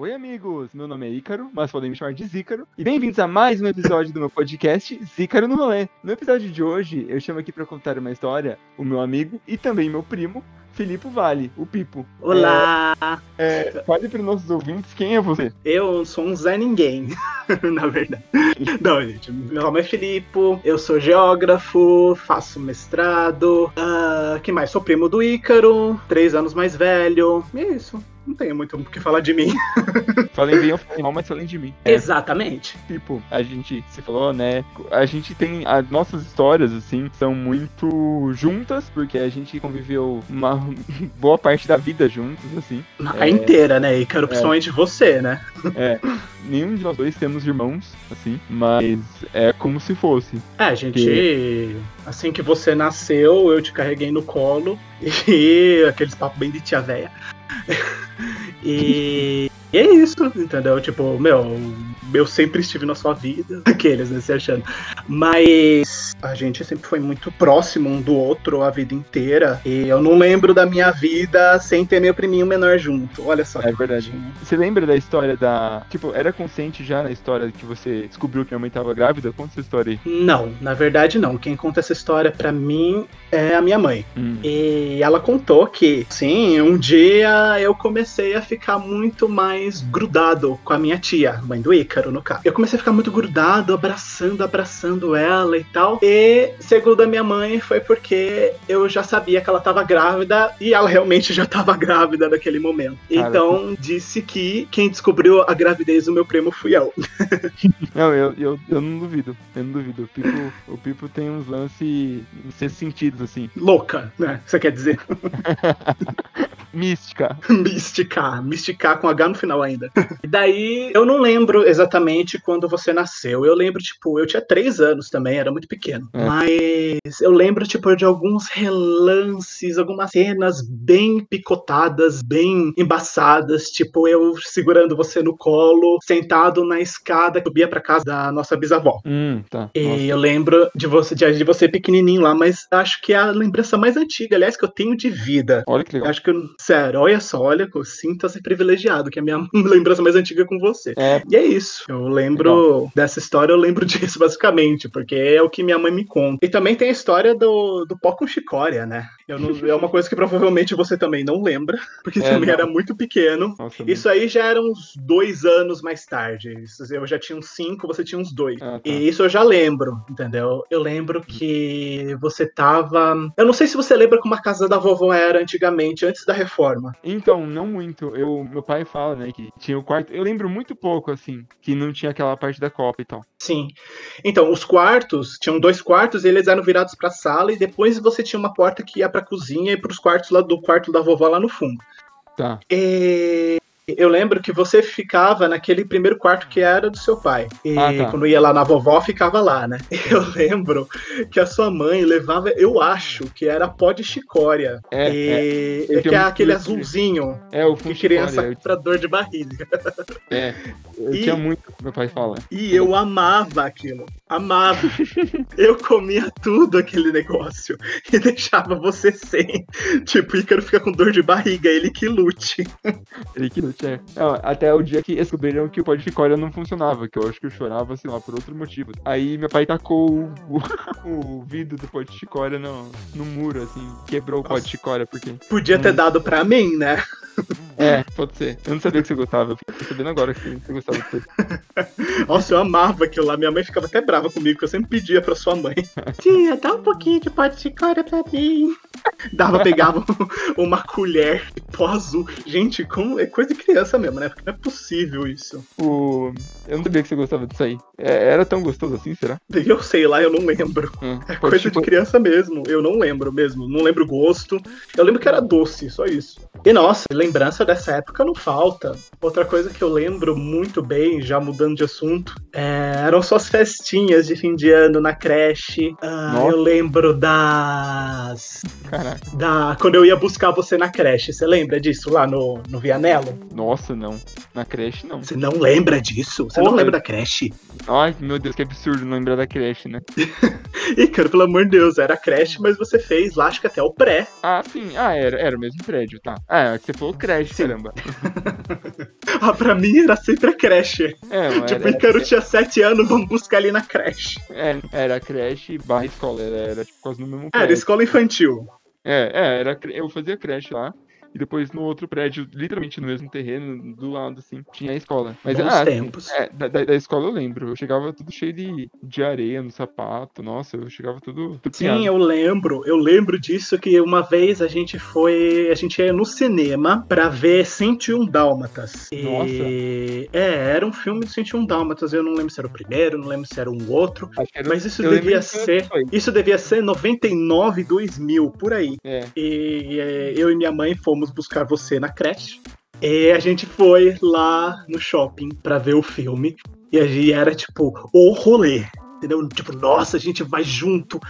Oi, amigos! Meu nome é Ícaro, mas podem me chamar de Zícaro. E bem-vindos a mais um episódio do meu podcast Zícaro no Rolê. No episódio de hoje, eu chamo aqui para contar uma história o meu amigo e também meu primo, Filipe Vale, o Pipo. Olá! É, é, fale para os nossos ouvintes quem é você. Eu sou um Zé Ninguém, na verdade. Não, gente, meu nome é Filipe, eu sou geógrafo, faço mestrado. Uh, que mais? Sou primo do Ícaro, três anos mais velho. E é isso não tenho muito o que falar de mim. Falem bem ou falem mal, mas falem de mim. É. Exatamente. Tipo, a gente, se falou, né? A gente tem. As nossas histórias, assim, são muito juntas, porque a gente conviveu uma boa parte da vida juntos, assim. A é... inteira, né? E quero é. principalmente é. você, né? É. Nenhum de nós dois temos irmãos, assim, mas é como se fosse. É, a gente. Que... Assim que você nasceu, eu te carreguei no colo e aqueles papos bem de tia véia. E, e é isso, entendeu? Tipo, meu, eu sempre estive na sua vida, aqueles, né, se achando. Mas a gente sempre foi muito próximo um do outro a vida inteira. E eu não lembro da minha vida sem ter meu priminho menor junto. Olha só. É verdade. Você lembra da história da. Tipo, era consciente já na história que você descobriu que a mãe tava grávida? Conta essa história aí. Não, na verdade não. Quem conta essa história para mim é a minha mãe. Hum. E ela contou que, sim, um dia eu comecei a ficar muito mais grudado com a minha tia, mãe do Ica no. Eu comecei a ficar muito grudado, abraçando, abraçando ela e tal. E, segundo a minha mãe, foi porque eu já sabia que ela tava grávida e ela realmente já tava grávida naquele momento. Cara, então, disse que quem descobriu a gravidez do meu primo fui eu. não, eu, eu, eu não duvido. Eu não duvido. O Pipo, o Pipo tem uns lances sem sentidos, assim. Louca, né? Você quer dizer? Mística. Mística. Mística com H no final ainda. E daí, eu não lembro exatamente quando você nasceu. Eu lembro, tipo, eu tinha três anos também, era muito pequeno. É. Mas eu lembro, tipo, de alguns relances, algumas cenas bem picotadas, bem embaçadas. Tipo, eu segurando você no colo, sentado na escada que subia pra casa da nossa bisavó. Hum, tá. E nossa. eu lembro de você, de, você pequenininho lá, mas acho que é a lembrança mais antiga, aliás, que eu tenho de vida. Olha que legal. Acho que eu Sério, olha só, olha, sinta-se privilegiado, que é a minha lembrança mais antiga com você. É. E é isso. Eu lembro Legal. dessa história, eu lembro disso, basicamente, porque é o que minha mãe me conta. E também tem a história do, do pó com chicória, né? Não, é uma coisa que provavelmente você também não lembra, porque é, também não. era muito pequeno. Nossa, Isso aí já era uns dois anos mais tarde. Eu já tinha uns cinco, você tinha uns dois. Ah, tá. E isso eu já lembro, entendeu? Eu lembro que você tava. Eu não sei se você lembra como a casa da vovó era antigamente, antes da reforma. Então, não muito. Eu, meu pai fala, né, que tinha o quarto. Eu lembro muito pouco, assim, que não tinha aquela parte da copa e tal. Sim. Então, os quartos, tinham dois quartos, eles eram virados pra sala, e depois você tinha uma porta que ia pra cozinha e pros quartos lá do quarto da vovó lá no fundo. Tá. E eu lembro que você ficava naquele primeiro quarto que era do seu pai. E ah, tá. quando ia lá na vovó, ficava lá, né? Eu lembro que a sua mãe levava, eu acho que era pó de chicória. É, e, é. é que é aquele azulzinho. É, o que criança eu... pra dor de barriga. É, eu e, tinha muito, meu pai fala. E eu amava aquilo. Amava. eu comia tudo aquele negócio e deixava você sem. Tipo, Ícaro fica com dor de barriga, ele que lute. ele que lute. É. Não, até o dia que descobriram que o pó de chicória não funcionava, que eu acho que eu chorava, sei lá, por outro motivo. Aí meu pai tacou o, o, vidro do pó de chicória no, no muro, assim, quebrou Nossa. o pó de chicória, porque... Podia ter dado pra mim, né? É, pode ser. Eu não sabia que você gostava. Eu fiquei sabendo agora que você gostava disso. Nossa, eu amava aquilo lá. Minha mãe ficava até brava comigo, porque eu sempre pedia pra sua mãe. Tia, dá um pouquinho de pó de chicória pra mim. Dava, pegava uma colher de pó azul. Gente, como... é coisa de criança mesmo, né? Porque não é possível isso. O... Eu não sabia que você gostava disso aí. É, era tão gostoso assim, será? Eu sei lá, eu não lembro. Hum, é coisa de criança mesmo. Eu não lembro mesmo. Não lembro o gosto. Eu lembro que era doce, só isso. E nossa, lembrança dessa época não falta. Outra coisa que eu lembro muito bem, já mudando de assunto, é, eram só as festinhas de fim de ano na creche. Ah, eu lembro das. Caraca. Da, quando eu ia buscar você na creche. Você lembra disso lá no, no Vianello? Nossa, não. Na creche, não. Você não lembra disso? Você Porra. não lembra da creche? Ai, meu Deus, que absurdo não lembrar da creche, né? e, cara, pelo amor de Deus, era creche, mas você fez lá, acho que até o pré. Ah, sim. Ah, era, era o mesmo prédio, tá. Ah, é, você falou creche, caramba. ah, pra mim era sempre a creche. É, tipo, era, Ícaro era... tinha 7 anos, vamos buscar ali na creche. É, era creche barra escola, era, era tipo quase no mesmo Era escola infantil. É, é, era, eu fazia creche lá. E depois no outro prédio, literalmente no mesmo terreno, do lado, assim, tinha a escola. Mas Bons ah, tempos. É, da, da, escola eu lembro. Eu chegava tudo cheio de, de areia no sapato. Nossa, eu chegava tudo. tudo Sim, piado. eu lembro. Eu lembro disso que uma vez a gente foi. A gente ia no cinema pra ver 101 Dálmatas. Nossa. E... É, era um filme de 101 Dálmatas. Eu não lembro se era o primeiro, não lembro se era um outro. Era... Mas isso eu devia ser. Isso devia ser 99, 2000, por aí. É. E, e eu e minha mãe fomos fomos buscar você na creche. E a gente foi lá no shopping para ver o filme. E a gente era tipo o rolê entendeu? Tipo, nossa, a gente vai junto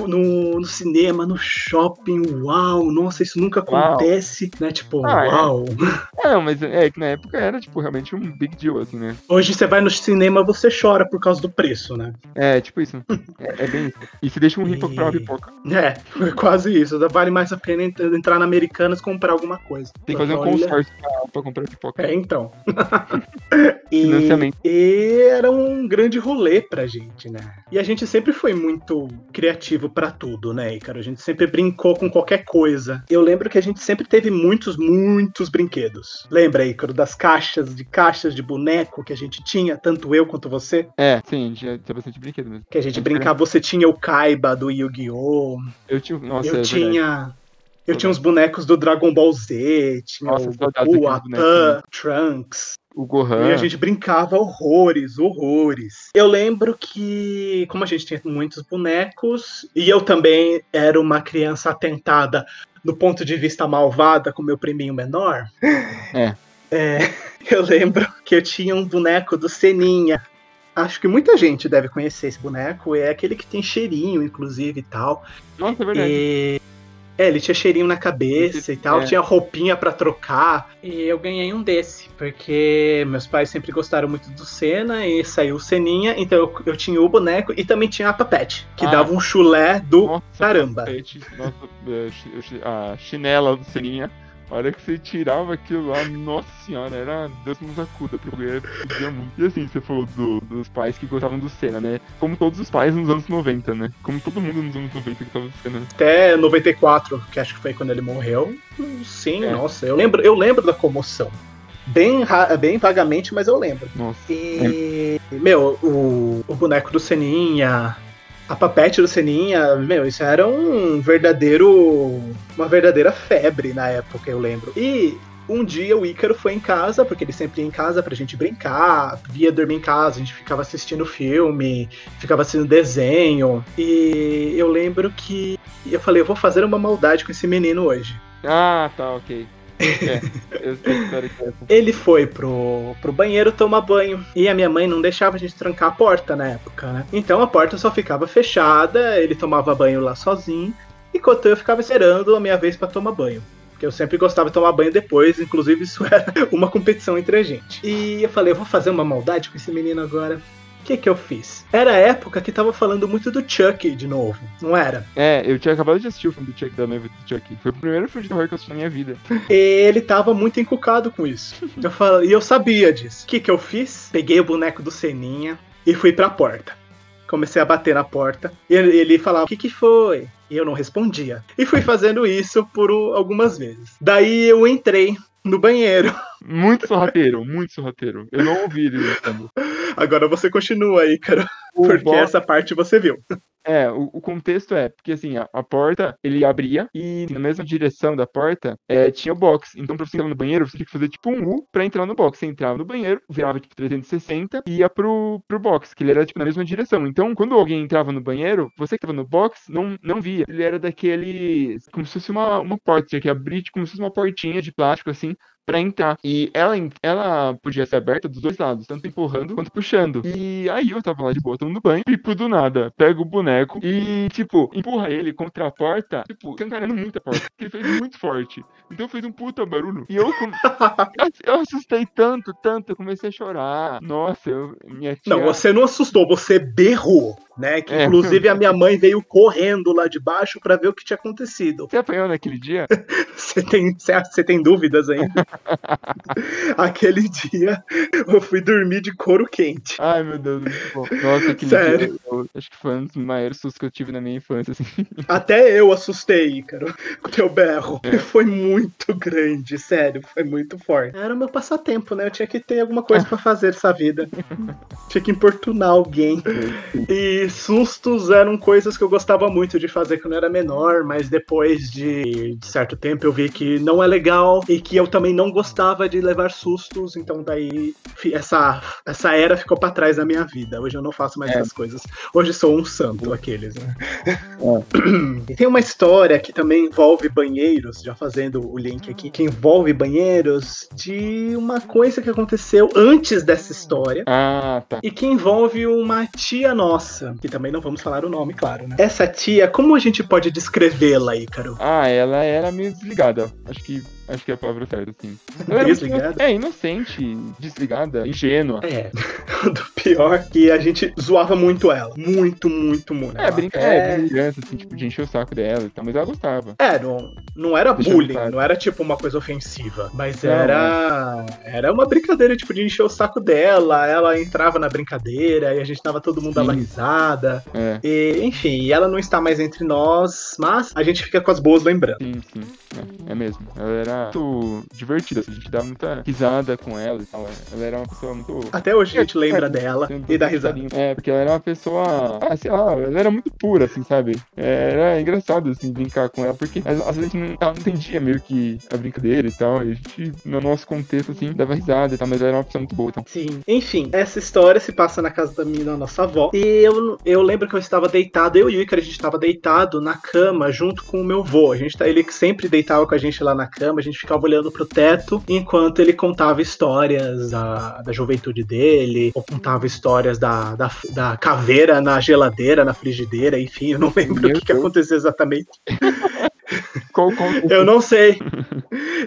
no, no cinema, no shopping, uau, nossa, isso nunca acontece, uau. né? Tipo, ah, é. uau. É. Não, mas é que na época era, tipo, realmente um big deal, assim, né? Hoje você vai no cinema, você chora por causa do preço, né? É, tipo isso. é, é, bem isso. E se deixa um rico e... pra uma pipoca. É, foi quase isso. Vale mais a pena entrar na Americanas e comprar alguma coisa. Tem que fazer um consórcio pra, pra comprar pipoca. É, então. e, Financiamento. E era um grande rolê pra gente né? E a gente sempre foi muito criativo para tudo, né, cara? A gente sempre brincou com qualquer coisa. Eu lembro que a gente sempre teve muitos, muitos brinquedos. Lembra, Ícaro, das caixas, de caixas de boneco que a gente tinha, tanto eu quanto você? É, sim, tinha, tinha bastante brinquedo mesmo. Que a gente brincava, você tinha o Kaiba do Yu-Gi-Oh! Eu tinha, nossa, eu é tinha. Eu tinha uns bonecos do Dragon Ball Z, tinha Nossa, o Goku, Atan, Trunks. O Gohan. E a gente brincava horrores, horrores. Eu lembro que, como a gente tinha muitos bonecos, e eu também era uma criança atentada do ponto de vista malvada com meu priminho menor. É. é eu lembro que eu tinha um boneco do Seninha. Acho que muita gente deve conhecer esse boneco. É aquele que tem cheirinho, inclusive, e tal. Nossa, é verdade. E é, ele tinha cheirinho na cabeça e tal, é. tinha roupinha para trocar. E eu ganhei um desse, porque meus pais sempre gostaram muito do Senna e saiu o Seninha, então eu, eu tinha o boneco e também tinha a Papete, que ah. dava um chulé do Nossa, caramba. Papete, nossa, é, a chinela do Seninha. A hora que você tirava aquilo lá, nossa senhora, era Deus nos acuda, porque podia muito. E assim, você falou do, dos pais que gostavam do Senna, né? Como todos os pais nos anos 90, né? Como todo mundo nos anos 90 que gostava do Senna. Até 94, que acho que foi quando ele morreu. Sim, é. nossa, eu lembro, eu lembro da comoção. Bem, bem vagamente, mas eu lembro. Nossa. E, é. meu, o, o boneco do Seninha, a papete do Seninha, meu, isso era um verdadeiro. Uma verdadeira febre na época, eu lembro. E um dia o Ícaro foi em casa, porque ele sempre ia em casa pra gente brincar, via dormir em casa, a gente ficava assistindo filme, ficava assistindo desenho. E eu lembro que eu falei, eu vou fazer uma maldade com esse menino hoje. Ah, tá, ok. É, ele foi pro, pro banheiro tomar banho. E a minha mãe não deixava a gente trancar a porta na época, né? Então a porta só ficava fechada, ele tomava banho lá sozinho. Enquanto eu ficava esperando a minha vez para tomar banho. Porque eu sempre gostava de tomar banho depois, inclusive isso era uma competição entre a gente. E eu falei, eu vou fazer uma maldade com esse menino agora que que eu fiz? Era a época que tava falando muito do Chuck de novo, não era? É, eu tinha acabado de assistir o filme do Chuck, da noiva do Chuck. Foi o primeiro filme de terror que eu assisti na minha vida. Ele tava muito encucado com isso. eu falei, e eu sabia disso. O que que eu fiz? Peguei o boneco do Seninha e fui pra porta. Comecei a bater na porta. E ele falava: O que, que foi? E eu não respondia. E fui fazendo isso por algumas vezes. Daí eu entrei no banheiro. Muito sorrateiro, muito sorrateiro. Eu não ouvi ele gritando. Agora você continua aí, cara. Porque box... essa parte você viu. É, o, o, contexto é, porque assim, a, a, porta, ele abria e na mesma direção da porta é, tinha o box. Então, pra você entrar no banheiro, você tinha que fazer tipo um U pra entrar no box. Você entrava no banheiro, virava tipo 360 e ia pro, pro box, que ele era tipo na mesma direção. Então, quando alguém entrava no banheiro, você que tava no box não, não via. Ele era daquele. como se fosse uma, uma porta, tinha que abrir tipo, como se fosse uma portinha de plástico assim, para entrar. E ela, ela podia ser aberta dos dois lados, tanto empurrando quanto puxando. E aí eu tava lá de boa, tomando banho, e do nada, pega o boneco e, tipo, empurra ele contra a porta, tipo, cancarando muito a porta, porque ele fez muito forte. Então fez um puta barulho. E eu, eu assustei tanto, tanto, eu comecei a chorar. Nossa, eu, minha tia... Não, você não assustou, você berrou. Né? Que é. inclusive a minha mãe veio correndo lá de baixo para ver o que tinha acontecido. Você apanhou naquele dia? Você tem, você tem dúvidas ainda? aquele dia eu fui dormir de couro quente. Ai, meu Deus, muito bom. Nossa, aquele Sério? dia eu, acho que foi um dos maiores sustos que eu tive na minha infância, assim. Até eu assustei, cara, com o teu berro. É. Foi muito grande, sério, foi muito forte. Era o meu passatempo, né? Eu tinha que ter alguma coisa para fazer essa vida. tinha que importunar alguém. E sustos eram coisas que eu gostava muito de fazer quando eu era menor, mas depois de, de certo tempo eu vi que não é legal e que eu também não gostava de levar sustos, então daí essa, essa era ficou para trás da minha vida. Hoje eu não faço mais é. essas coisas. Hoje sou um santo, aqueles, né? É. E tem uma história que também envolve banheiros, já fazendo o link aqui, que envolve banheiros de uma coisa que aconteceu antes dessa história. Ah, tá. E que envolve uma tia nossa, que também não vamos falar o nome, claro, né? Essa tia, como a gente pode descrevê-la, Ícaro? Ah, ela era meio desligada. Acho que Acho que é a palavra certa, sim. Desligada? É, inocente, desligada, ingênua. É. Do pior que a gente zoava muito ela. Muito, muito, muito. É, brinca, é, é assim, tipo, de encher o saco dela e tal, mas ela gostava. É, não, não era Deixa bullying, não era tipo uma coisa ofensiva. Mas não, era. Era uma brincadeira, tipo, de encher o saco dela. Ela entrava na brincadeira e a gente tava todo mundo dando risada. É. E, enfim, ela não está mais entre nós, mas a gente fica com as boas lembranças. Sim, sim. É, é mesmo. Ela era muito divertida, assim, a gente dá muita risada com ela e tal. Ela era uma pessoa muito. Até hoje a gente lembra dela e dá risada. É, porque ela era uma pessoa. Ah, sei lá, ela era muito pura, assim, sabe? Era engraçado, assim, brincar com ela, porque às vezes não, ela não entendia meio que a brincadeira e tal. E a gente, no nosso contexto, assim, dava risada e tal, mas ela era uma pessoa muito boa, então. Sim. Enfim, essa história se passa na casa da minha nossa avó. E eu, eu lembro que eu estava deitado, eu e o Icar, a gente estava deitado na cama junto com o meu avô. A gente, tá, ele sempre deitava com a gente lá na cama, gente ficava olhando pro teto enquanto ele contava histórias da, da juventude dele, ou contava histórias da, da, da caveira na geladeira, na frigideira, enfim, eu não lembro Meu o que, que aconteceu exatamente. Qual, qual... Eu não sei.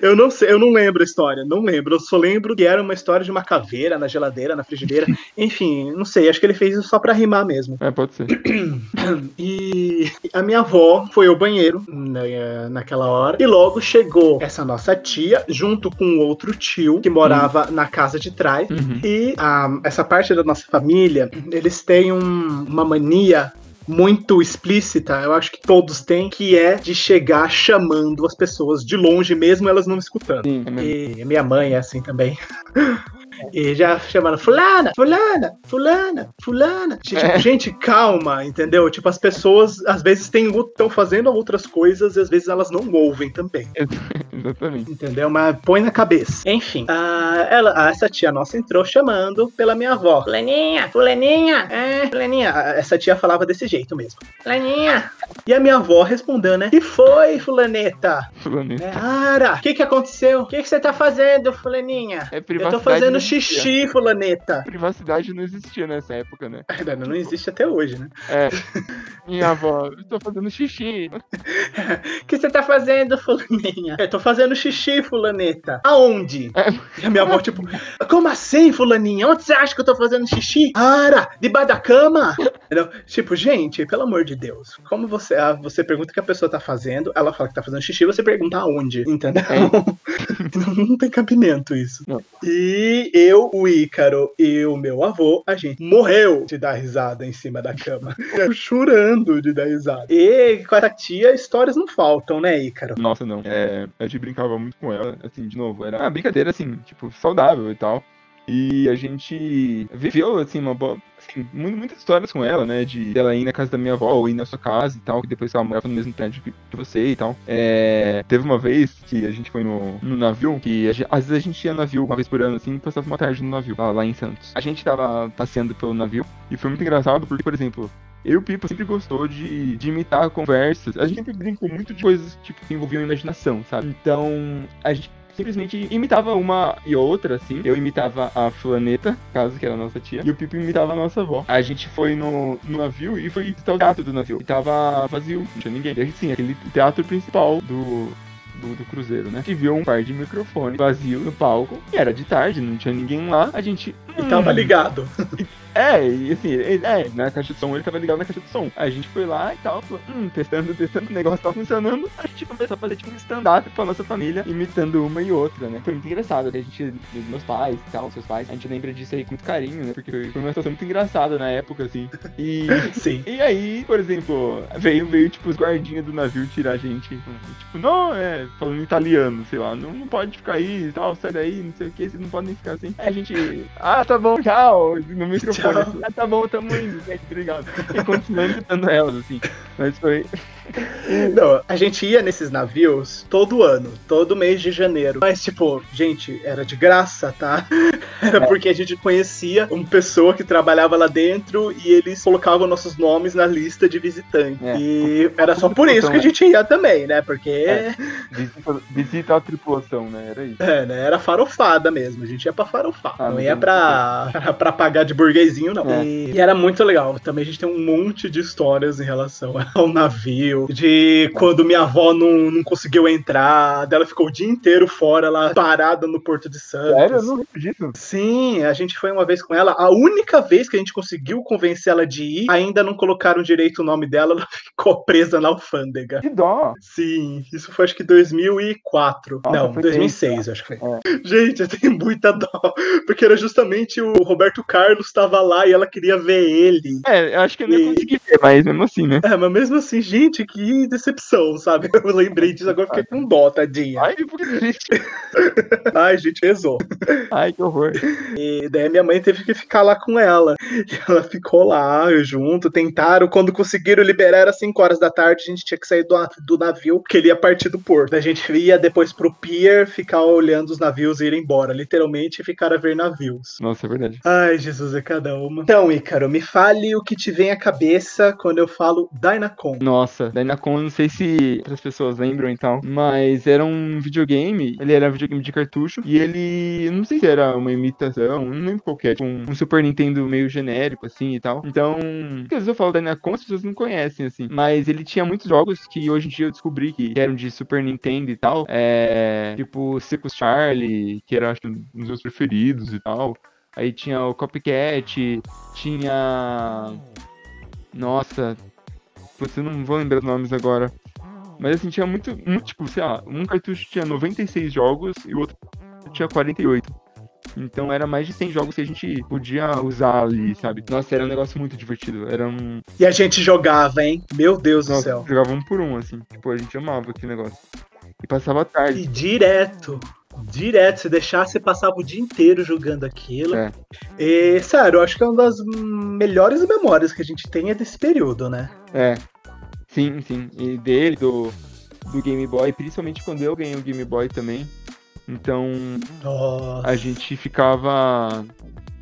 Eu não sei, eu não lembro a história, não lembro. Eu só lembro que era uma história de uma caveira na geladeira, na frigideira. Enfim, não sei, acho que ele fez isso só pra rimar mesmo. É, pode ser. E a minha avó foi ao banheiro né, naquela hora e logo chegou essa nossa tia junto com outro tio que morava uhum. na casa de trás. Uhum. E a, essa parte da nossa família, eles têm um, uma mania muito explícita, eu acho que todos têm, que é de chegar chamando as pessoas de longe, mesmo elas não escutando. Sim, é e minha mãe é assim também. E já chamando fulana, fulana, fulana, fulana. Tipo, é. gente, calma, entendeu? Tipo, as pessoas às vezes estão fazendo outras coisas e às vezes elas não ouvem também. Exatamente. Entendeu? Mas põe na cabeça. Enfim, a, ela, essa tia nossa entrou chamando pela minha avó. Fulaninha, fulaninha, é, fulaninha. Essa tia falava desse jeito mesmo. Fulaninha. E a minha avó respondeu, né? Que foi, fulaneta? Fulaneta. É, Ara, o que que aconteceu? O que que você tá fazendo, fulaninha? É. Eu tô fazendo xixi, fulaneta. Privacidade não existia nessa época, né? É, não, não existe até hoje, né? É. Minha avó, eu tô fazendo xixi. O que você tá fazendo, fulaninha? Eu tô fazendo xixi, fulaneta. Aonde? É. E a minha avó, tipo, como assim, fulaninha? Onde você acha que eu tô fazendo xixi? Ara, debaixo da cama? Entendeu? Tipo, gente, pelo amor de Deus, como você, ah, você pergunta o que a pessoa tá fazendo, ela fala que tá fazendo xixi, você pergunta aonde, entendeu? É. não, não, tem cabimento isso. Não. E eu, o Ícaro e o meu avô, a gente morreu de dar risada em cima da cama. chorando de dar risada. E com a tia, histórias não faltam, né, Ícaro? Nossa, não. É, a gente brincava muito com ela, assim, de novo, era uma brincadeira, assim, tipo, saudável e tal. E a gente viveu, assim, uma boa. Assim, muitas histórias com ela, né? De ela ir na casa da minha avó ou ir na sua casa e tal, que depois ela morava no mesmo prédio que, você e tal. É, teve uma vez que a gente foi no, no navio, que às vezes a gente ia no navio uma vez por ano, assim, e passava uma tarde no navio, lá, lá em Santos. A gente tava passeando pelo navio e foi muito engraçado porque, por exemplo, eu e o Pipo sempre gostou de, de imitar conversas. A gente sempre brincou muito de coisas tipo, que envolviam imaginação, sabe? Então, a gente simplesmente imitava uma e outra, assim. Eu imitava a Flaneta, caso que era a nossa tia, e o Pipo imitava a nossa avó. A gente foi no, no navio e foi visitar o teatro do navio. E tava vazio, não tinha ninguém. E sim, aquele teatro principal do, do, do, cruzeiro, né? Que viu um par de microfones vazio no palco. E era de tarde, não tinha ninguém lá. A gente E tava ligado. É, e assim, ele, é, na caixa de som ele tava ligado na caixa de som. A gente foi lá e tal, falou, hum, testando, testando, o negócio tá funcionando. A gente começou a fazer tipo um stand-up pra nossa família, imitando uma e outra, né? Foi muito engraçado, né? A gente, meus pais e tal, seus pais, a gente lembra disso aí com muito carinho, né? Porque foi uma situação muito engraçada na época, assim. E. Sim. E aí, por exemplo, veio, veio, tipo, os guardinhas do navio tirar a gente. Tipo, não, é, falando italiano, sei lá, não, não pode ficar aí e tal, sai daí, não sei o que, vocês não podem ficar assim. Aí a gente, ah, tá bom, tchau, no microfone. Tchau. Ah, tá bom, tamo indo, gente, obrigado. E continuando imitando elas, assim. Mas foi. Não, a gente ia nesses navios todo ano, todo mês de janeiro. Mas, tipo, gente, era de graça, tá? Era é. porque a gente conhecia uma pessoa que trabalhava lá dentro e eles colocavam nossos nomes na lista de visitantes. É. E era só por isso que a gente ia também, né? Porque. É. Visita, visita a tripulação, né? Era isso. É, né? Era farofada mesmo. A gente ia pra farofar. Ah, não ia pra, pra pagar de burguesinho, não. É. E, e era muito legal. Também a gente tem um monte de histórias em relação ao navio, de quando minha avó não, não conseguiu entrar, dela ficou o dia inteiro fora lá, parada no Porto de Santos. Sério? Eu não. Sim, a gente foi uma vez com ela. A única vez que a gente conseguiu convencer ela de ir, ainda não colocaram direito o nome dela, ela ficou presa na alfândega. Que dó! Sim, isso foi acho que 2004. Nossa, não, 2006, acho que foi. É. Gente, eu tenho muita dó, porque era justamente o Roberto Carlos estava lá e ela queria ver ele. É, eu acho que eu não e... consegui ver, mas mesmo assim, né? É, mas mesmo assim, gente, que decepção, sabe? Eu lembrei disso agora, fiquei com dó, tadinha. Ai, que triste. Ai, gente, rezou. Ai, que horror. E daí minha mãe teve que ficar lá com ela. E ela ficou lá, junto, tentaram. Quando conseguiram liberar, era 5 horas da tarde, a gente tinha que sair do, do navio, que ele ia partir do porto. A gente ia depois pro pier, ficar olhando os navios e ir embora. Literalmente, ficar a ver navios. Nossa, é verdade. Ai, Jesus, é cada uma. Então, Ícaro, me fale o que te vem à cabeça quando eu falo Dynacon. Nossa, Dynacon, não sei se outras pessoas lembram então, mas era um videogame, ele era um videogame de cartucho, e ele, não sei se era uma imitação, não lembro qual é, tipo um, um, Super Nintendo meio genérico, assim, e tal. Então, às vezes eu falo da Nacon, as pessoas não conhecem, assim, mas ele tinha muitos jogos que hoje em dia eu descobri que eram de Super Nintendo e tal, é, tipo Circus Charlie, que era, acho, um dos meus preferidos e tal. Aí tinha o Copycat, tinha... Nossa, você não vou lembrar os nomes agora. Mas assim, tinha muito, muito, tipo, sei lá, um cartucho tinha 96 jogos e o outro tinha 48. Então era mais de 100 jogos que a gente podia usar ali, sabe? Nossa, era um negócio muito divertido. Era um. E a gente jogava, hein? Meu Deus Nossa, do céu. Jogava um por um, assim. Tipo, a gente amava aquele negócio. E passava tarde. E direto. Direto, se deixasse, você passava o dia inteiro jogando aquilo. É. E, sério, eu acho que é uma das melhores memórias que a gente tem é desse período, né? É. Sim, sim. E dele, do, do Game Boy, principalmente quando eu ganhei o Game Boy também. Então, Nossa. a gente ficava,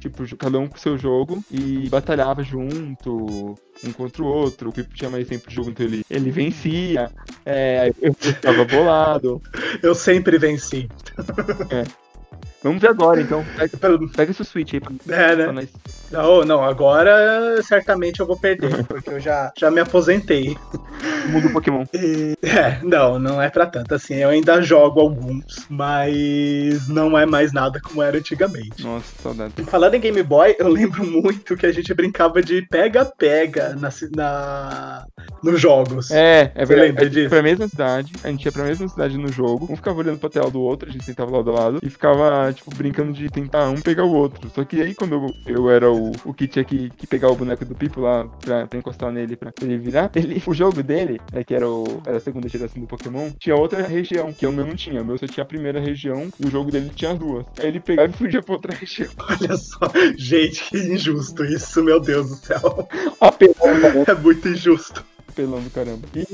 tipo, cada um com o seu jogo e batalhava junto, um contra o outro. O Pipo tinha mais tempo de jogo, então ele, ele vencia. É, eu ficava bolado. Eu sempre venci. É. Vamos ver agora, então. Pega, pega seu Switch aí pra, é, né? Pra não, não, agora certamente eu vou perder, porque eu já, já me aposentei. Mundo Pokémon. E, é, não, não é pra tanto assim. Eu ainda jogo alguns, mas não é mais nada como era antigamente. Nossa, saudade. Falando em Game Boy, eu lembro muito que a gente brincava de pega-pega na, na, nos jogos. É, é verdade. Lembra disso? Pra mesma cidade, a gente ia pra mesma cidade no jogo, um ficava olhando pra tela do outro, a gente sentava lado a lado, e ficava, tipo, brincando de tentar um pegar o outro. Só que aí, quando eu, eu era o, o que tinha que, que pegar o boneco do Pipo lá pra, pra encostar nele pra ele virar, ele, o jogo dele, é, que era, o, era a segunda geração do Pokémon, tinha outra região, que o meu não tinha. O meu só tinha a primeira região e o jogo dele tinha as duas. Aí ele pegava e fugia pra outra região. Olha só, gente, que injusto isso, meu Deus do céu. Apelão, é muito injusto apelão do caramba. E,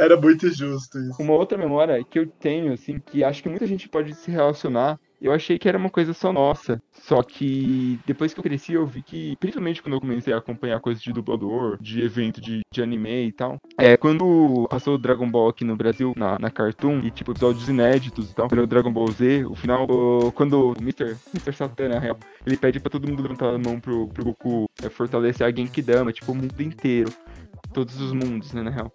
Era muito injusto isso. Uma outra memória que eu tenho, assim, que acho que muita gente pode se relacionar, eu achei que era uma coisa só nossa. Só que depois que eu cresci, eu vi que, principalmente quando eu comecei a acompanhar coisas de dublador, de evento de, de anime e tal, é quando passou o Dragon Ball aqui no Brasil, na, na Cartoon, e tipo, episódios inéditos e tal, pelo Dragon Ball Z, o final, o, quando o Mr. Mr. Satan, na real, ele pede pra todo mundo levantar a mão pro, pro Goku é, fortalecer a Genkidama, tipo, o mundo inteiro. Todos os mundos, né, na real.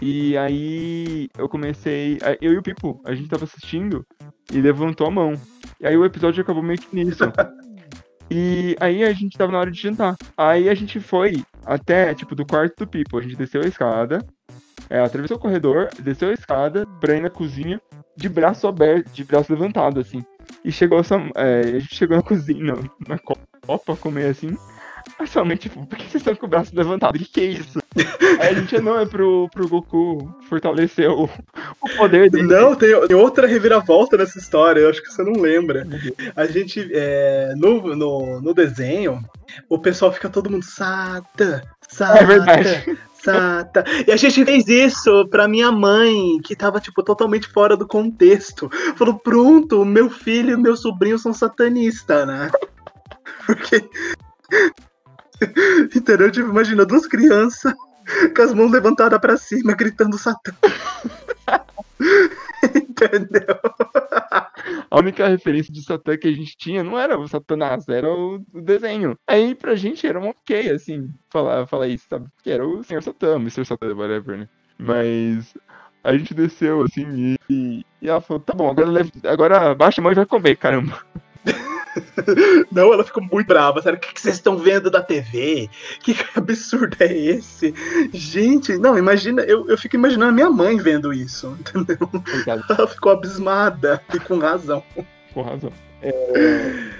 E aí eu comecei. Eu e o Pipo, a gente tava assistindo e levantou a mão. E aí o episódio acabou meio que nisso. E aí a gente tava na hora de jantar. Aí a gente foi até, tipo, do quarto do Pipo. A gente desceu a escada, é, atravessou o corredor, desceu a escada pra ir na cozinha de braço aberto, de braço levantado, assim. E chegou essa, é, a gente chegou na cozinha, na copa, comer assim. Somente, tipo, por que vocês estão com o braço levantado? O que, que é isso? Aí a gente, não, é pro, pro Goku fortalecer o, o poder dele. Não, tem, tem, outra reviravolta nessa história, eu acho que você não lembra. A gente, é, no, no, no desenho, o pessoal fica todo mundo, Sata, Sata, é verdade. Sata. E a gente fez isso pra minha mãe, que tava, tipo, totalmente fora do contexto. Falou, pronto, meu filho e meu sobrinho são satanistas, né? Porque Entendeu? Tipo, imagina duas crianças com as mãos levantadas para cima, gritando Satã. Entendeu? A única referência de Satã que a gente tinha não era o Satanás, era o, desenho. Aí pra gente era um ok, assim, falar, falar isso, sabe? Que era o Senhor Satã, Mr. Satã, whatever, né? Mas a gente desceu, assim, e, e ela falou, tá bom, agora, agora baixa a mão e vai comer, caramba. Não, ela ficou muito brava. Sério, o que vocês estão vendo da TV? Que absurdo é esse? Gente, não, imagina, eu, eu fico imaginando a minha mãe vendo isso, entendeu? Ela ficou abismada e com razão. Com razão. É...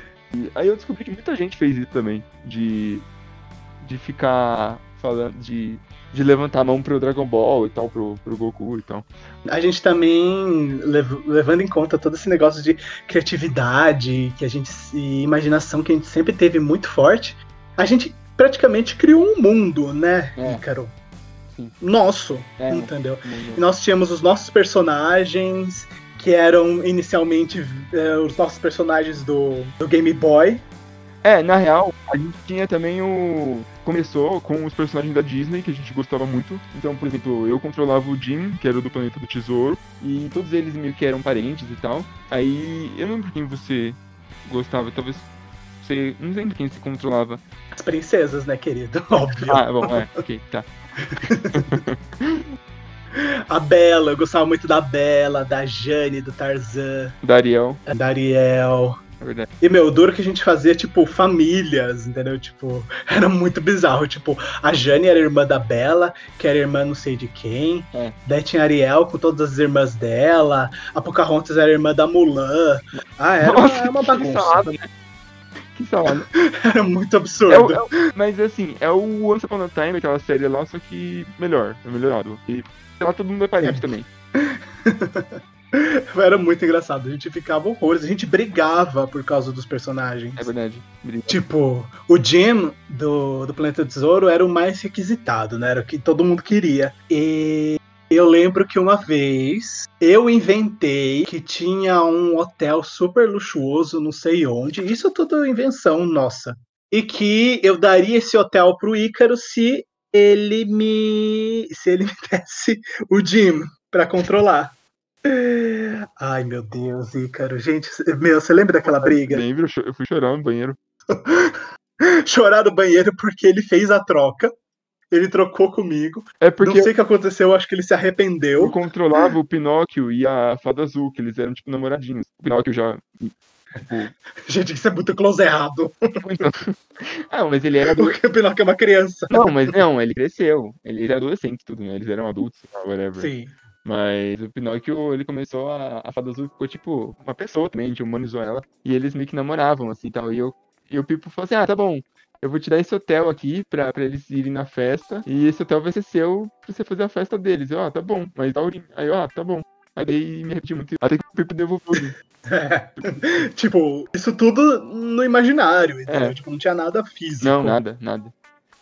Aí eu descobri que muita gente fez isso também, de, de ficar falando, de de levantar a mão pro Dragon Ball e tal, pro, pro Goku e tal. A gente também, levando em conta todo esse negócio de criatividade, que a gente e imaginação que a gente sempre teve muito forte, a gente praticamente criou um mundo, né, é. Ícaro? Sim. Nosso, é, entendeu? E nós tínhamos os nossos personagens, que eram inicialmente é, os nossos personagens do, do Game Boy. É, na real, a gente tinha também o começou com os personagens da Disney, que a gente gostava muito. Então, por exemplo, eu controlava o Jim, que era do Planeta do Tesouro, e todos eles meio que eram parentes e tal. Aí, eu não lembro quem você gostava, talvez você. Não lembro quem você controlava. As princesas, né, querido? Óbvio. Ah, bom, é, ok, tá. A Bela, eu gostava muito da Bela, da Jane, do Tarzan. Da Ariel. Da Ariel. É verdade. E, meu, duro que a gente fazia, tipo, famílias, entendeu? Tipo, era muito bizarro. Tipo, a Jane era irmã da Bela, que era irmã não sei de quem. É. Daí tinha a Ariel com todas as irmãs dela. A Pocahontas era irmã da Mulan. Ah, era, Nossa, uma, uma bagunça. Salada, né? Que salada. era muito absurdo. É o, é o, mas, assim, é o Once Upon a Time, aquela série lá, só que melhor, é melhorado. E lá todo mundo é parente também. Era muito engraçado. A gente ficava horrores. A gente brigava por causa dos personagens. É verdade. Tipo, o Jim do, do Planeta Tesouro era o mais requisitado, né? Era o que todo mundo queria. E eu lembro que uma vez eu inventei que tinha um hotel super luxuoso, não sei onde. Isso é tudo invenção nossa. E que eu daria esse hotel pro Ícaro se ele me. se ele me desse o Jim para controlar. Ai, meu Deus, Ícaro. Gente, meu, você lembra daquela briga? Lembro, eu fui chorar no banheiro. chorar no banheiro porque ele fez a troca. Ele trocou comigo. É porque Não sei o que aconteceu, acho que ele se arrependeu. Eu controlava o Pinóquio e a Fada Azul, que eles eram tipo namoradinhos. O Pinóquio já. Tipo... Gente, isso é muito close errado. ah, mas ele era. Porque o Pinóquio é uma criança. Não, mas não, ele cresceu. Ele era adolescente, tudo, né? Eles eram adultos, whatever. Sim. Mas o Pinóquio, ele começou a. A Fada Azul ficou tipo uma pessoa também, a gente humanizou ela. E eles meio que namoravam, assim tal. E, eu, e o Pipo falou assim: ah, tá bom, eu vou te dar esse hotel aqui pra, pra eles irem na festa. E esse hotel vai ser seu pra você fazer a festa deles. Eu, ah, tá bom, mas tá Aí eu, ah, tá bom. Aí me repeti muito. Até que o Pipo devolveu tudo. tipo, isso tudo no imaginário, entendeu? É. Tipo, não tinha nada físico. Não, nada, nada.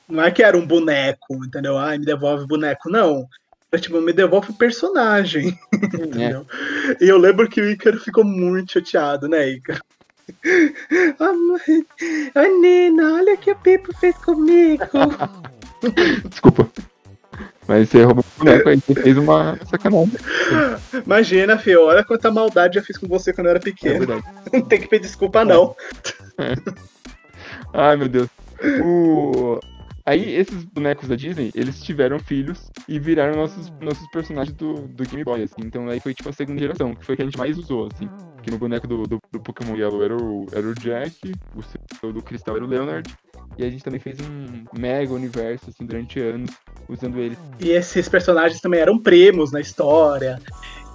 Não é que era um boneco, entendeu? Ai, me devolve boneco. Não tipo, me devolve o personagem. É. E eu lembro que o Ícaro ficou muito chateado, né, Ícaro? A Nina, olha o que o Pipo fez comigo. Desculpa. Mas você roubou o boneco aí, você fez uma sacanagem. Imagina, filho, olha quanta maldade eu fiz com você quando eu era pequeno. É não tem que pedir desculpa, não. É. Ai, meu Deus. O... Aí, esses bonecos da Disney, eles tiveram filhos e viraram nossos, nossos personagens do, do Game Boy, assim. Então aí foi tipo a segunda geração, que foi que a gente mais usou, assim. Que no boneco do, do, do Pokémon Yellow era o, era o Jack, o do Cristal era o Leonard. E a gente também fez um mega universo, assim, durante anos, usando eles. E esses personagens também eram primos na história.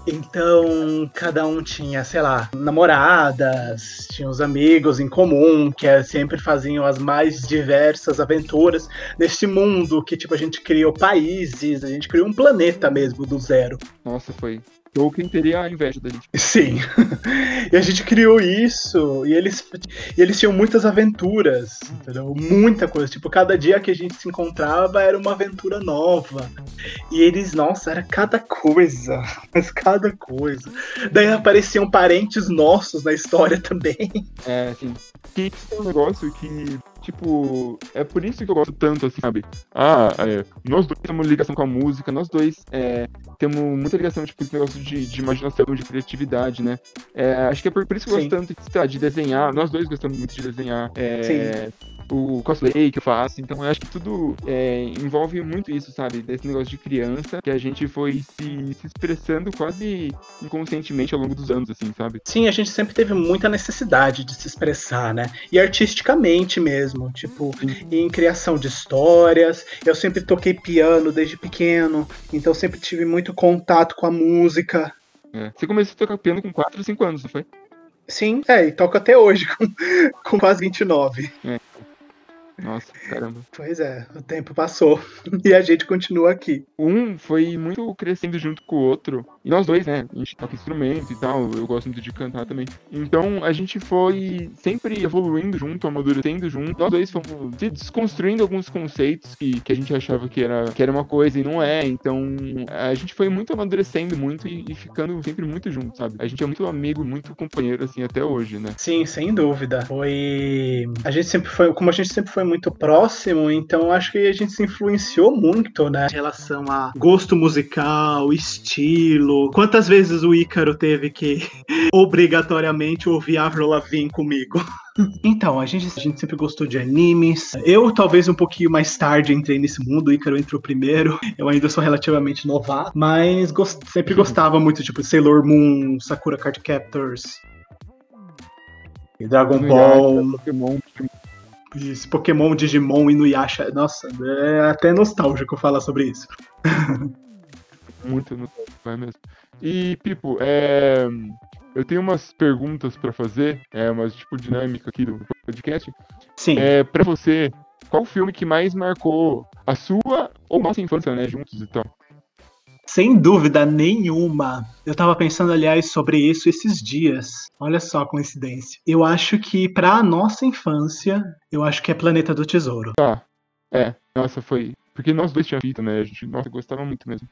Então, cada um tinha, sei lá, namoradas, tinha os amigos em comum, que é, sempre faziam as mais diversas aventuras nesse mundo que, tipo, a gente criou países, a gente criou um planeta mesmo do zero. Nossa, foi Tolkien teria a inveja da gente. Sim. e a gente criou isso. E eles, e eles tinham muitas aventuras. Entendeu? Muita coisa. Tipo, cada dia que a gente se encontrava era uma aventura nova. E eles, nossa, era cada coisa. Mas cada coisa. Daí apareciam parentes nossos na história também. É, sim. Que é um negócio que tipo, é por isso que eu gosto tanto, assim, sabe? Ah, é, nós dois temos ligação com a música, nós dois é, temos muita ligação, tipo, esse negócio de, de imaginação, de criatividade, né? É, acho que é por, por, isso que eu gosto tanto de, de desenhar, nós dois gostamos muito de desenhar. É, Sim o cosplay que eu faço. Então eu acho que tudo é, envolve muito isso, sabe? Desse negócio de criança que a gente foi se, se, expressando quase inconscientemente ao longo dos anos, assim, sabe? Sim, a gente sempre teve muita necessidade de se expressar, né? E artisticamente mesmo, tipo, em criação de histórias. Eu sempre toquei piano desde pequeno, então sempre tive muito contato com a música. É. Você começou a tocar piano com 4 ou 5 anos, não foi? Sim, é, e toco até hoje, com, com quase 29. É. Nossa, caramba. Pois é, o tempo passou e a gente continua aqui. Um foi muito crescendo junto com o outro. E nós dois, né? A gente toca instrumento e tal. Eu gosto muito de cantar também. Então a gente foi sempre evoluindo junto, amadurecendo junto. Nós dois fomos desconstruindo alguns conceitos que, que a gente achava que era, que era uma coisa e não é. Então a gente foi muito amadurecendo muito e, e ficando sempre muito junto, sabe? A gente é muito amigo, muito companheiro, assim, até hoje, né? Sim, sem dúvida. Foi. A gente sempre foi. Como a gente sempre foi muito próximo, então acho que a gente se influenciou muito, né? Em relação a gosto musical, estilo. Quantas vezes o Ícaro teve que obrigatoriamente ouvir Avril Lavigne comigo? Então, a gente, a gente sempre gostou de animes. Eu, talvez um pouquinho mais tarde, entrei nesse mundo. O Ícaro entrou primeiro. Eu ainda sou relativamente novato. Mas gost, sempre gostava muito, tipo, Sailor Moon, Sakura Card Captors. Dragon Ball. Pokémon, esse Pokémon, Digimon, Inuyasha. Nossa, é até nostálgico falar sobre isso. Muito nostálgico, é mesmo. E, Pipo, é... eu tenho umas perguntas para fazer, é uma tipo dinâmica aqui do podcast. Sim. É, para você, qual o filme que mais marcou a sua ou nossa infância, né, juntos e tal? Sem dúvida nenhuma. Eu tava pensando, aliás, sobre isso esses dias. Olha só a coincidência. Eu acho que, pra nossa infância, eu acho que é Planeta do Tesouro. Tá. É, nossa, foi. Porque nós dois tínhamos fita, né? A gente, nossa, gostava muito mesmo.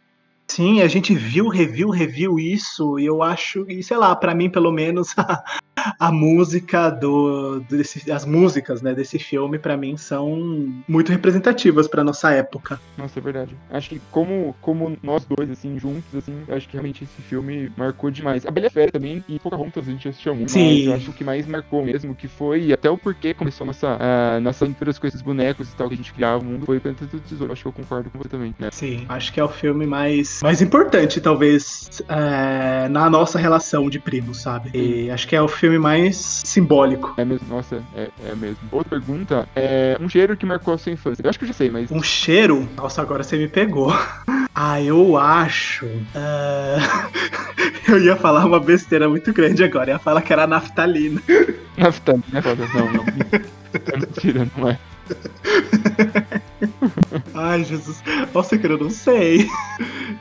Sim, a gente viu, reviu, reviu isso, e eu acho, e sei lá, para mim pelo menos a, a música do desse, as músicas, né, desse filme para mim são muito representativas para nossa época. Nossa, é verdade. Acho que como como nós dois assim juntos assim, acho que realmente esse filme marcou demais. A Bela Fera também e Pocahontas a gente assistiu muito, Sim. mas eu acho que mais marcou mesmo que foi até o porquê começou a nossa a nossa aventuras com esses bonecos e tal que a gente criava o mundo foi Planeta do Tesouro. Acho que eu concordo com você também, né? Sim, acho que é o filme mais mais importante talvez é, na nossa relação de primos, sabe? E acho que é o filme mais simbólico. É mesmo, nossa, é, é mesmo. Outra pergunta é um cheiro que marcou a sua infância. Eu acho que eu já sei, mas. Um cheiro? Nossa, agora você me pegou. Ah, eu acho. Uh... eu ia falar uma besteira muito grande agora. Eu ia falar que era naftalina. Naftalina, não, não. É mentira, não é. Ai, Jesus. Nossa, cara, eu não sei.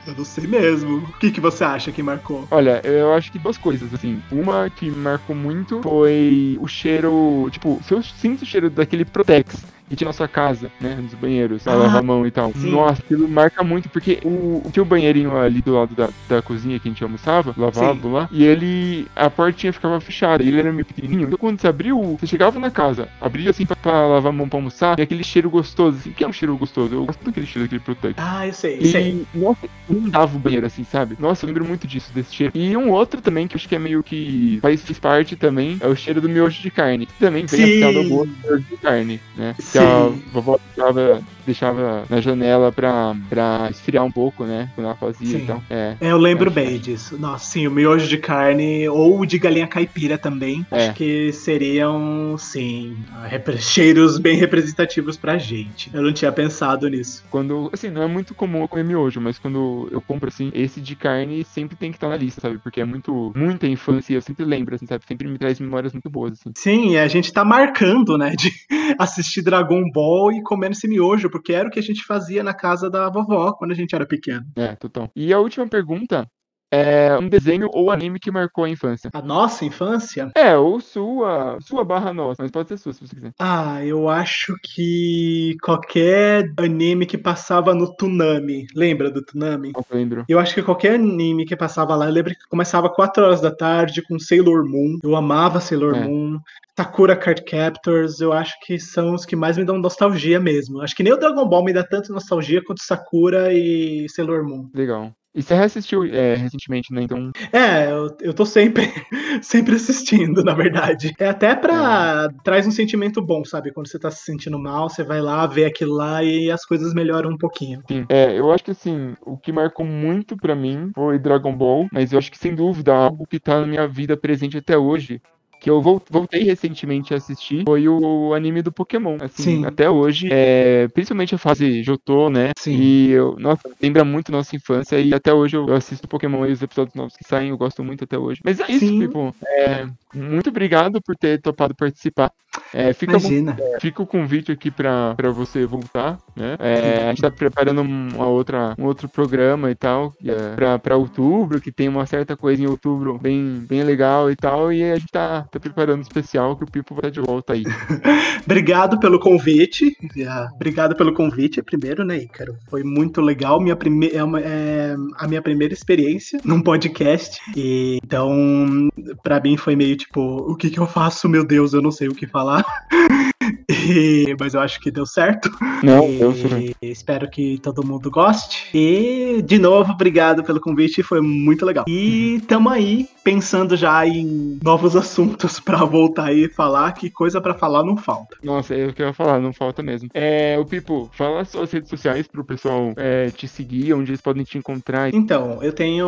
Eu não sei mesmo. O que, que você acha que marcou? Olha, eu acho que duas coisas, assim. Uma que marcou muito foi o cheiro. Tipo, se eu sinto o cheiro daquele Protex e tinha nossa casa, né? Nos banheiros, ah, lavar a mão e tal. Sim. Nossa, aquilo marca muito, porque o, tinha o banheirinho ali do lado da, da cozinha que a gente almoçava, lavava sim. lá, e ele, a portinha ficava fechada, ele era meio pequenininho. Então quando você abriu, você chegava na casa, abria assim pra, pra lavar a mão pra almoçar, e aquele cheiro gostoso, assim, que é um cheiro gostoso? Eu gosto daquele cheiro daquele Protect. Ah, eu sei, e, sei. Nossa, inundava o banheiro, assim, sabe? Nossa, eu lembro muito disso, desse cheiro. E um outro também, que eu acho que é meio que faz parte também, é o cheiro do miojo de carne, que também vem a do gosto do miojo de carne, né? Sim. Que a vovó tava deixava na janela pra, pra esfriar um pouco, né? Quando ela fazia, sim. então. É, é eu lembro bem disso. Nossa, sim, o miojo de carne ou de galinha caipira também. É. Acho que seriam, sim, cheiros bem representativos pra gente. Eu não tinha pensado nisso. Quando, assim, não é muito comum eu comer miojo, mas quando eu compro, assim, esse de carne sempre tem que estar na lista, sabe? Porque é muito, muita infância, eu sempre lembro, assim, sabe? Sempre me traz memórias muito boas, assim. Sim, a gente tá marcando, né, de assistir Dragon Ball e comendo esse miojo, porque era o que a gente fazia na casa da vovó quando a gente era pequeno. É, total. E a última pergunta é um desenho ou anime que marcou a infância. A nossa infância? É, ou sua, sua barra nossa, mas pode ser sua se você quiser. Ah, eu acho que qualquer anime que passava no Tunami. Lembra do Tunami? Eu lembro. Eu acho que qualquer anime que passava lá, eu lembro que começava 4 horas da tarde com Sailor Moon. Eu amava Sailor é. Moon. Sakura Card Captors, eu acho que são os que mais me dão nostalgia mesmo. Acho que nem o Dragon Ball me dá tanto nostalgia quanto Sakura e Sailor Moon. Legal. E você reassistiu é, recentemente, né? Então. É, eu, eu tô sempre, sempre assistindo, na verdade. É até pra. É. traz um sentimento bom, sabe? Quando você tá se sentindo mal, você vai lá, vê aquilo lá e as coisas melhoram um pouquinho. Sim. É, eu acho que assim, o que marcou muito para mim foi Dragon Ball, mas eu acho que sem dúvida algo que tá na minha vida presente até hoje que eu voltei recentemente a assistir foi o anime do Pokémon. Assim, Sim. até hoje, é, principalmente a fase Jotô, né? Sim. E eu, nossa, lembra muito nossa infância e até hoje eu assisto Pokémon e os episódios novos que saem, eu gosto muito até hoje. Mas é isso, Sim. tipo, é, muito obrigado por ter topado participar. É, fica, Imagina. É, fica o convite aqui para você voltar, né? É, a gente tá preparando uma outra, um outro programa e tal, é, para outubro, que tem uma certa coisa em outubro bem, bem legal e tal, e a gente tá tá preparando um especial que o Pipo vai de volta aí. Obrigado pelo convite. Obrigado pelo convite, primeiro, né, Ícaro? Foi muito legal. Minha prime... é, uma, é a minha primeira experiência num podcast. E, então, para mim foi meio tipo, o que que eu faço? Meu Deus, eu não sei o que falar. E, mas eu acho que deu certo. Não, e, deu certo. Espero que todo mundo goste. E, de novo, obrigado pelo convite, foi muito legal. E tamo aí pensando já em novos assuntos para voltar aí e falar, que coisa para falar não falta. Nossa, é o que eu ia falar, não falta mesmo. É, o Pipo, fala suas redes sociais pro pessoal é, te seguir, onde eles podem te encontrar. Então, eu tenho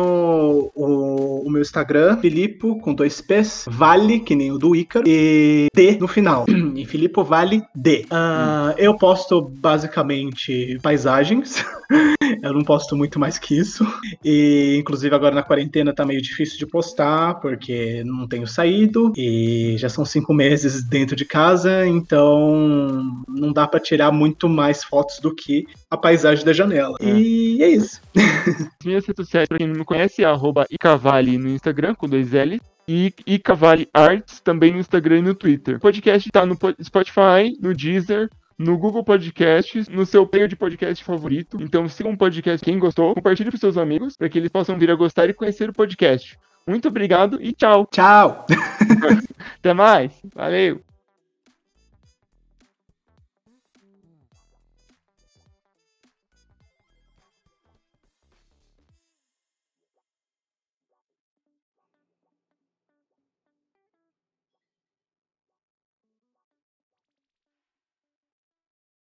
o, o meu Instagram, Filipo, com dois P's, Vale, que nem o do Ícaro, e D no final. e Filipo Vale D. Uh, eu posto basicamente paisagens. eu não posto muito mais que isso. E, inclusive, agora na quarentena tá meio difícil de postar porque não tenho saído e já são cinco meses dentro de casa, então não dá para tirar muito mais fotos do que a paisagem da janela. É. E é isso. Minhas redes sociais, pra quem não me conhece, é arroba Icavale no Instagram, com dois L. E Icavale Arts também no Instagram e no Twitter. O podcast tá no Spotify, no Deezer, no Google Podcasts, no seu player de podcast favorito. Então siga um podcast quem gostou, compartilhe para seus amigos para que eles possam vir a gostar e conhecer o podcast. Muito obrigado e tchau. Tchau. Até mais. Valeu.